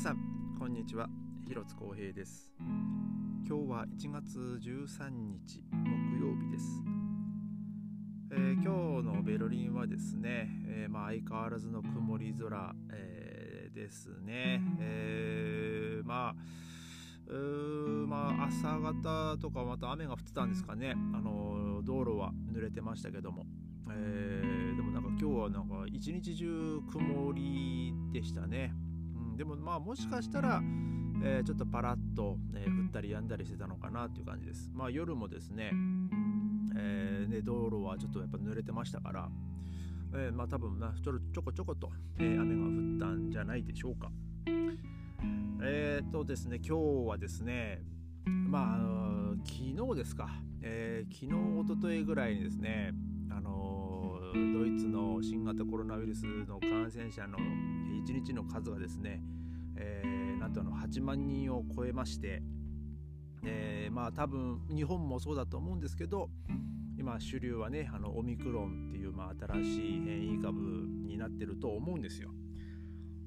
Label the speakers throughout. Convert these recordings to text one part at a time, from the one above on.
Speaker 1: さんこんにちは。広津光平です。今日は1月13日木曜日です、えー、今日のベルリンはですね、えー、まあ、相変わらずの曇り空、えー、ですね、えまあまあ、朝方とかまた雨が降ってたんですかね、あの道路は濡れてましたけども、えでもなんか今日はなんか一日中曇りでしたね。でもまあもしかしたら、えー、ちょっとパラッと、えー、降ったりやんだりしてたのかなっていう感じです。まあ夜もですね、えー、ね道路はちょっとやっぱ濡れてましたから、えー、まあ多分なちょちょこちょこと、えー、雨が降ったんじゃないでしょうか。えっ、とですね今日はですねまああの昨日ですか、えー、昨日おとといぐらいにですねドイツの新型コロナウイルスの感染者の1日の数がですね、えー、なんとあの8万人を超えまして、えー、まあ多分日本もそうだと思うんですけど今主流はねあのオミクロンっていうまあ新しい変異株になってると思うんですよ。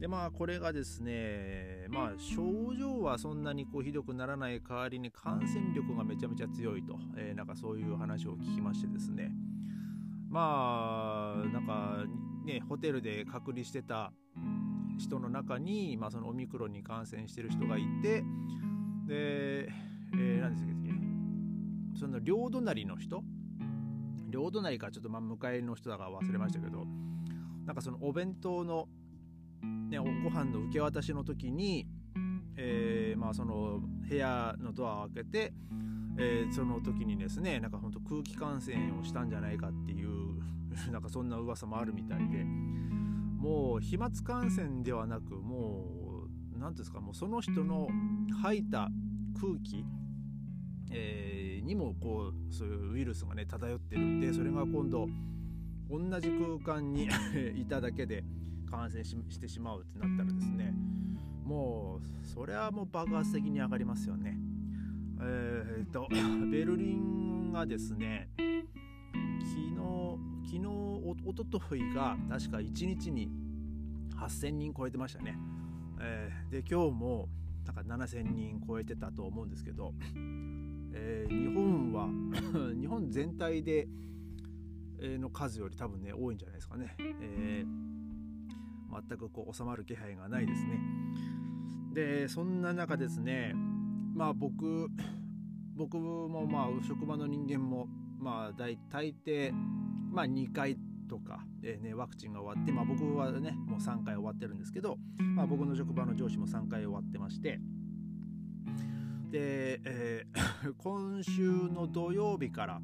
Speaker 1: でまあこれがですねまあ症状はそんなにこうひどくならない代わりに感染力がめちゃめちゃ強いと、えー、なんかそういう話を聞きましてですねまあなんかねホテルで隔離してた人の中に、まあ、そのオミクロンに感染してる人がいてで、えー、何でしたっけ？その両隣の人？両隣かちょっとまあ向かいの人だか忘れましたけどなんかそのお弁当の、ね、ご飯の受け渡しの時に、えー、まあその部屋のドアを開けて、えー、その時にですねなんか本当空気感染をしたんじゃないかっていうなんかそんな噂もあるみたいで。もう飛沫感染ではなくもう何んですかもうその人の吐いた空気、えー、にもこうそういうウイルスがね漂ってるんでそれが今度同じ空間に いただけで感染してしまうってなったらですねもうそれはもう爆発的に上がりますよね。えー、っと ベルリンがですね昨日おとといが確か1日に8000人超えてましたね、えー、で今日もなんか7000人超えてたと思うんですけど、えー、日本は 日本全体での数より多分ね多いんじゃないですかね、えー、全くこう収まる気配がないですね。でそんな中ですねまあ僕僕もまあ職場の人間もまあ大大抵まあ、2回とか、えーね、ワクチンが終わって、まあ、僕はねもう3回終わってるんですけど、まあ、僕の職場の上司も3回終わってましてで、えー、今週の土曜日から、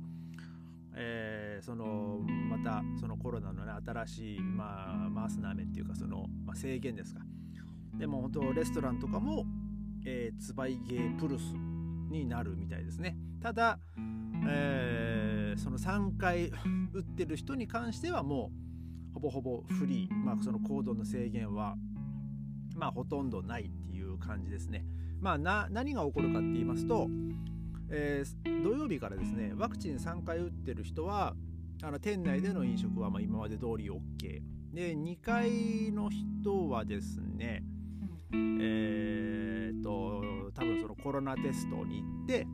Speaker 1: えー、そのまたそのコロナのね新しい、まあ、マースナーメっていうかその、まあ、制限ですか。でも本当レストランとかも、えー、ツバイゲープルスになるみたいですね。ただ、えー、その3回 打ってる人に関してはもうほぼほぼフリー、まあ、その行動の制限はまあほとんどないっていう感じですね。まあな何が起こるかって言いますと、えー、土曜日からですねワクチン3回打ってる人はあの店内での飲食はま今まで通り OK で2回の人はですねえー、っと多分そのコロナテストに行って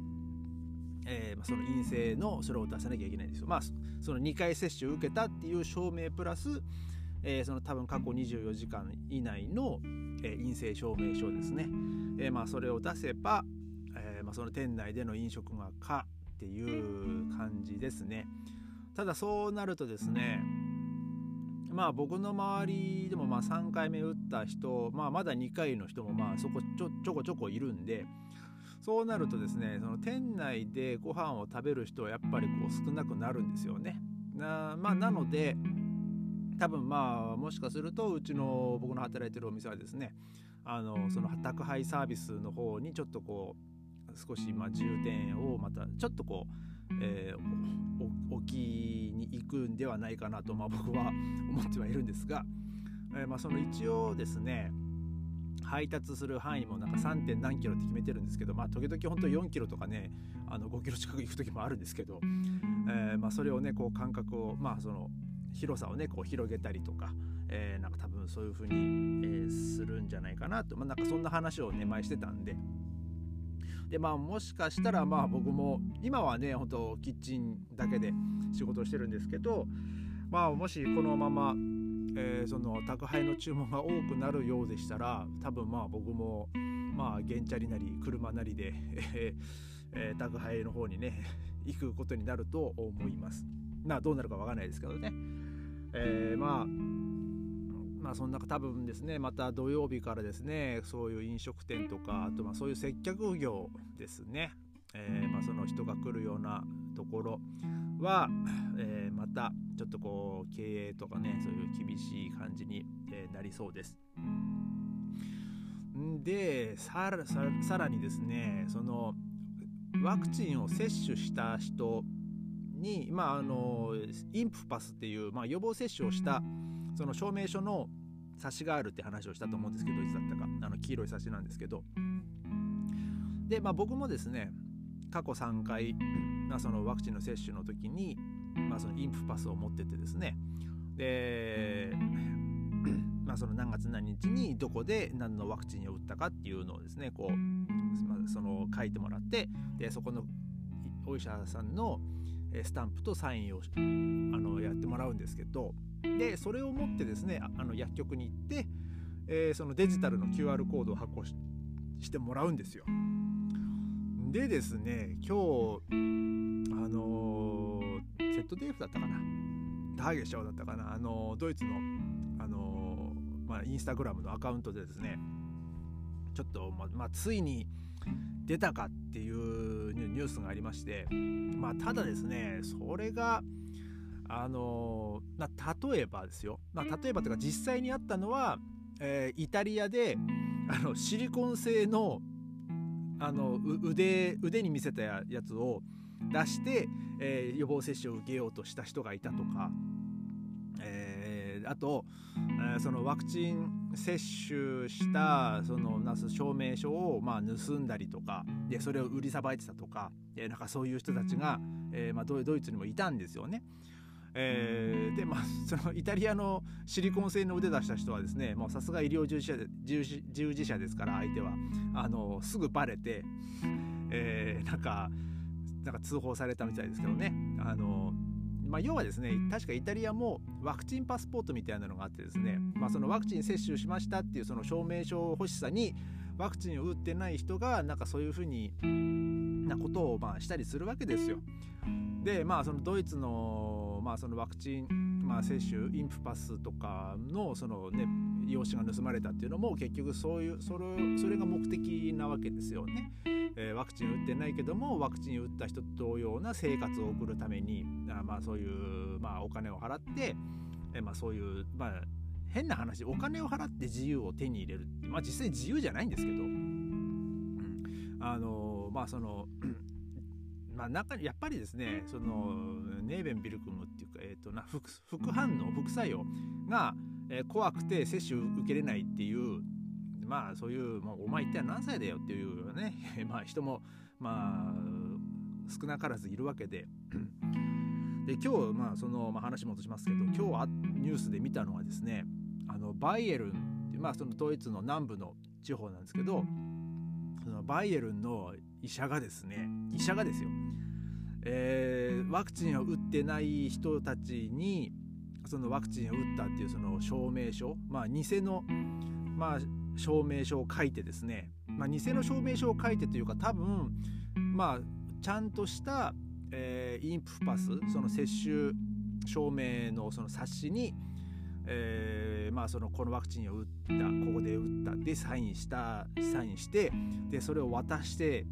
Speaker 1: えー、まあ、その陰性のそれを出さなきゃいけないんですよ。まあ、その2回接種を受けたっていう証明プラス、えー、その多分過去24時間以内の、えー、陰性証明書ですね。えまあ、それを出せば、えまあ、その店内での飲食が可っていう感じですね。ただそうなるとですね、まあ僕の周りでもまあ3回目打った人、まあまだ2回の人もまあそこちょちょこちょこいるんで、そうなるとですねその店内でご飯を食べる人はやっぱりこう少なくなるんですよね。なまあ、なので多分まあもしかするとうちの僕の働いてるお店はですねあのその宅配サービスの方にちょっとこう少しまあ重点をまたちょっとこう、えー、置きに行くんではないかなと、まあ、僕は思ってはいるんですが、えー、まあその一応ですね配達する範囲もなんか 3. 点何キロって決めてるんですけどまあ時々本当4キロとかねあの5キロ近く行く時もあるんですけど、えー、まあそれをねこう間隔をまあその広さをねこう広げたりとか、えー、なんか多分そういう風に、えー、するんじゃないかなと、まあ、なんかそんな話をね前してたんで。でまあもしかしたらまあ僕も今はねほんとキッチンだけで仕事をしてるんですけどまあもしこのまま、えー、その宅配の注文が多くなるようでしたら多分まあ僕もまあ原チャリなり車なりで、えー、宅配の方にね 行くことになると思います。まあどうなるかわかんないですけどね。えー、まあまあそんな多分ですねまた土曜日からですねそういう飲食店とかあとまあそういう接客業ですね、えー、まあその人が来るようなところは、えー、またちょっとこう経営とかねそういう厳しい感じに、えなりそうです。でさらさらにですねそのワクチンを接種した人に、まあ、あのインプパスっていう、まあ、予防接種をしたその証明書の冊子があるって話をしたと思うんですけどいつだったかあの黄色い冊子なんですけどで、まあ、僕もですね過去3回、まあ、そのワクチンの接種の時に、まあ、そのインプパスを持っててですねで まあ、その何月何日にどこで何のワクチンを打ったかっていうのをですねこう、ま、その書いてもらってでそこのお医者さんのスタンプとサインをあのやってもらうんですけどでそれを持ってですねあの薬局に行って、えー、そのデジタルの QR コードを発行してもらうんですよ。でですね今日、ZDF だったかな。ターゲショーだったかな。あの、ドイツのあの、まあ、インスタグラムのアカウントでですねちょっと、ままあ、ついに出たかっていうニュースがありましてまあただですねそれがあのま例えばですよ、まあ、例えばというか実際にあったのは、えー、イタリアであのシリコン製のあの腕腕に見せたやつを出して、えー、予防接種を受けようとした人がいたとか、えー、あと、えー、そのワクチン接種したそのなす証明書をまあ盗んだりとかでそれを売りさばいてたとかでなんかそういう人たちが、えーまあ、ドイツにもいたんですよね。えー、でまあそのイタリアのシリコン製の腕出した人はですねもうさすが医療従事者従事者ですから相手はあのすぐバレて、えー、なんかなんか通報されたみたいですけどねあのまあ、要はですね確かイタリアもワクチンパスポートみたいなのがあってですね、まあ、そのワクチン接種しましたっていうその証明書欲しさにワクチンを打ってない人がなんかそういうふうになことをまあしたりするわけですよ。でまあそのドイツの,、まあそのワクチン、まあ、接種インプパスとかのその、ね、用紙が盗まれたっていうのも結局そういうそれそれが目的なわけですよね。えー、ワクチン打ってないけどもワクチン打った人と同様な生活を送るためにあまあそういう、まあ、お金を払って、えー、まあ、そういう、まあ、変な話お金を払って自由を手に入れる。まあ実際自由じゃないんですけど、うん、あのまあそのまあ、中やっぱりですねそのネーベンビルクムっていうか、えーと、な副副反応副作用が、えー、怖くて接種受けれないっていうまあそういう、まあ、お前一体何歳だよっていうね。まあ人もまあ少なからずいるわけで。で今日まあその、まあ、話戻しますけど今日はニュースで見たのはですねあのバイエルンってまあそのドイツの南部の地方なんですけどそのバイエルンの医者がですね医者がですよ、えー、ワクチンを打ってない人たちにそのワクチンを打ったっていうその証明書まあ偽のまあ証明書を書いてですね、まあ、偽の証明書を書いてというか多分まあちゃんとした、えー、インプパスその接種証明のその冊子に、えー、まあそのこのワクチンを打ったここで打ったでサインしたサインしてでそれを渡して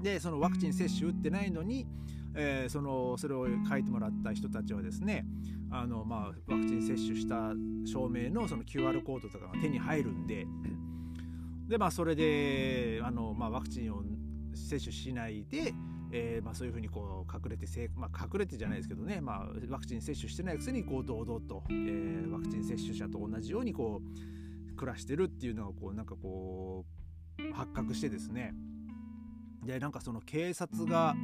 Speaker 1: でそのワクチン接種打ってないのに、えー、そのそれを書いてもらった人たちはですねあの、まあ、ワクチン接種した証明のその QR コードとかが手に入るんでで、まあ、それであの、まあ、ワクチンを接種しないで、えーまあ、そういうふうにこう隠れて、まあ、隠れてじゃないですけどね、まあ、ワクチン接種してないくせにこう堂々と、えー、ワクチン接種者と同じようにこう暮らしてるっていうのがこうなんかこう発覚してですね。でなんかその警察が、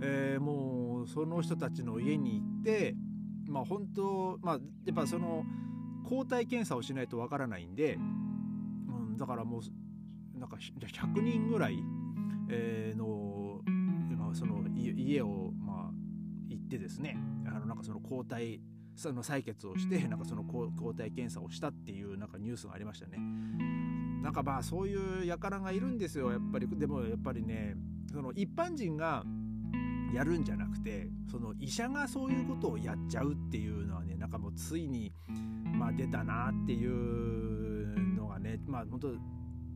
Speaker 1: えー、もうその人たちの家に行ってまあ本当まあやっぱその抗体検査をしないとわからないんで、うん、だからもうなんか100人ぐらい、えー、の、まあ、その家をまあ行ってですねあのなんかその抗体その採血をしてなんかその抗体検査をしたっていうなんかニュースがありましたね。なんかまあそういう輩がいるんですよやっぱりでもやっぱりねその一般人がやるんじゃなくてその医者がそういうことをやっちゃうっていうのはねなんかもうついに、まあ、出たなっていうのがねまあ本当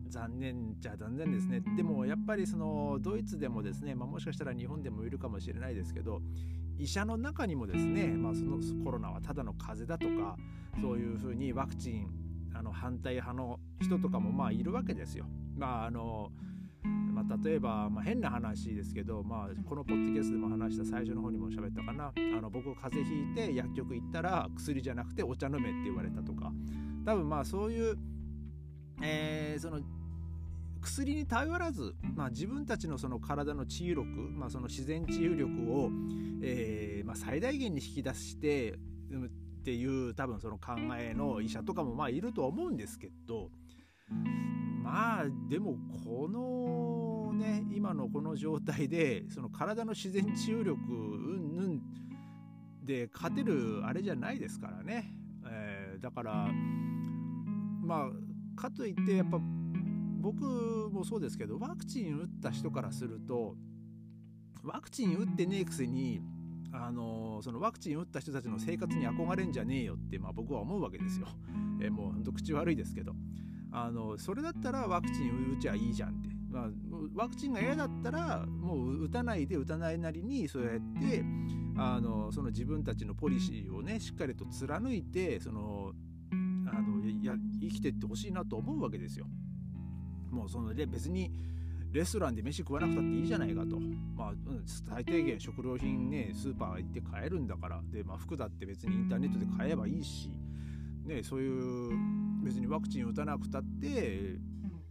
Speaker 1: 残念じゃ残念ですねでもやっぱりそのドイツでもですね、まあ、もしかしたら日本でもいるかもしれないですけど医者の中にもですね、まあ、そのコロナはただの風邪だとかそういうふうにワクチンあの反対派の人とかもまあいるわけですよ。まああのまあ、例えば、まあ、変な話ですけど、まあ、このポッドキャストでも話した最初の方にも喋ったかな。あの僕風邪ひいて薬局行ったら薬じゃなくてお茶飲めって言われたとか。多分まあそういう、えー、その薬に頼らず、まあ、自分たちのその体の治癒力、まあ、その自然治癒力を、えーまあ、最大限に引き出してっていう多分その考えの医者とかもまあいるとは思うんですけど。まあでもこのね今のこの状態でその体の自然治癒力うんぬんで勝てるあれじゃないですからね、えー、だからまあかといってやっぱ僕もそうですけどワクチン打った人からするとワクチン打ってねえくせにあのそのワクチン打った人たちの生活に憧れんじゃねえよって、まあ、僕は思うわけですよ。え、もうほんと口悪いですけどあのそれだったらワクチン打ちゃいいじゃんって、まあ、ワクチンが嫌だったらもう打たないで打たないなりにそうやってあのその自分たちのポリシーをねしっかりと貫いてそのあのや生きてってほしいなと思うわけですよ。もうそので別にレストランで飯食わなくたっていいじゃないかと。まあ、最低限食料品ね、スーパー行って買えるんだから。で、まあ、服だって別にインターネットで買えばいいし、ね、そういう別にワクチン打たなくたって、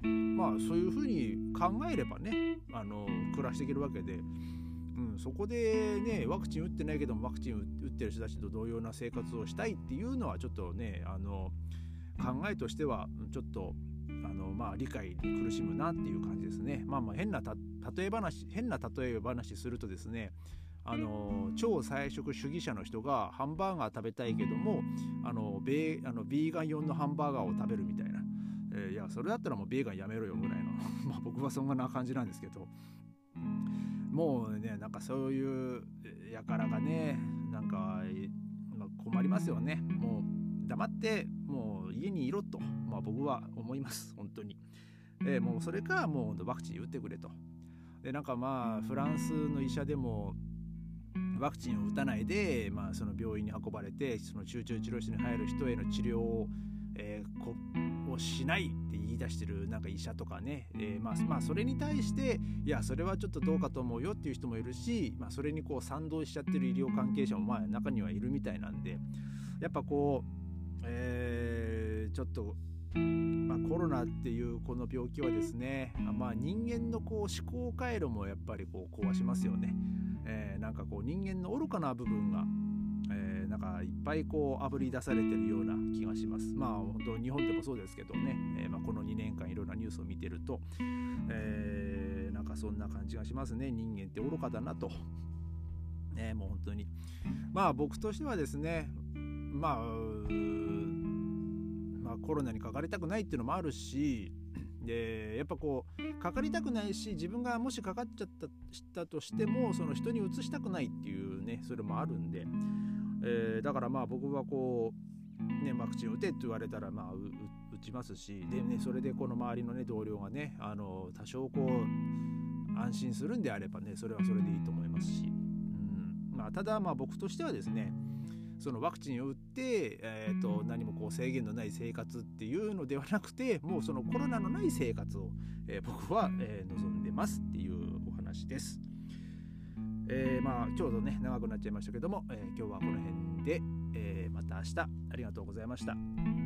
Speaker 1: まあそういうふうに考えればね、あの、暮らしていけるわけで、うん、そこでね、ワクチン打ってないけどもワクチン打ってる人たちと同様な生活をしたいっていうのはちょっとね、あの、考えとしてはちょっとあのまあ、理解に苦しむなっていう感じですね。まあ、まあ変な例え話変な例え話するとですねあの超菜食主義者の人がハンバーガー食べたいけどもあのベあのビーガン用のハンバーガーを食べるみたいな、えー、いやそれだったらもうビーガンやめろよぐらいの。まあ僕はそんな感じなんですけど。もうねなんかそういうやからがねなんか、困りますよね。もう黙ってもう家にいろと。まあ、僕は思います。本当に、えー、もうそれかもうワクチン打ってくれと。でなんかまあフランスの医者でもワクチンを打たないで、まあ、その病院に運ばれてその集中治療室に入る人への治療を,、えー、しないって言い出してるなんか医者とかね、えー、まあ、まあそれに対していやそれはちょっとどうかと思うよっていう人もいるし、まあ、それにこう賛同しちゃってる医療関係者もまあ中にはいるみたいなんでやっぱこう、えー、ちょっとまあ、コロナっていうこの病気はですね、まあ、人間のこう思考回路もやっぱりこう壊しますよね、えー、なんかこう人間の愚かな部分が、えー、なんかいっぱいこうあぶり出されてるような気がします。まあ本当日本でもそうですけどね、えー、まあ、この2年間いろんなニュースを見てると、えなんかそんな感じがしますね。人間って愚かだなと。ねもう本当に。まあ僕としてはですねまあまあ、コロナにかかりたくないっていうのもあるしでやっぱこうかかりたくないし自分がもしかかっちゃったしたとしてもその人にうつしたくないっていうねそれもあるんで、えー、だからまあ僕はこうねワクチン打てって言われたらまあ打ちますしでねそれでこの周りのね同僚がねあの多少こう安心するんであればねそれはそれでいいと思いますし、うん。まあ、ただまあ僕としてはですねそのワクチンを打って、えーと、何もこう制限のない生活っていうのではなくてもうそのコロナのない生活を、えー、僕は、えー、望んでますっていうお話です。えー、まあちょうどね長くなっちゃいましたけども、え今日はこの辺で、えまた明日ありがとうございました。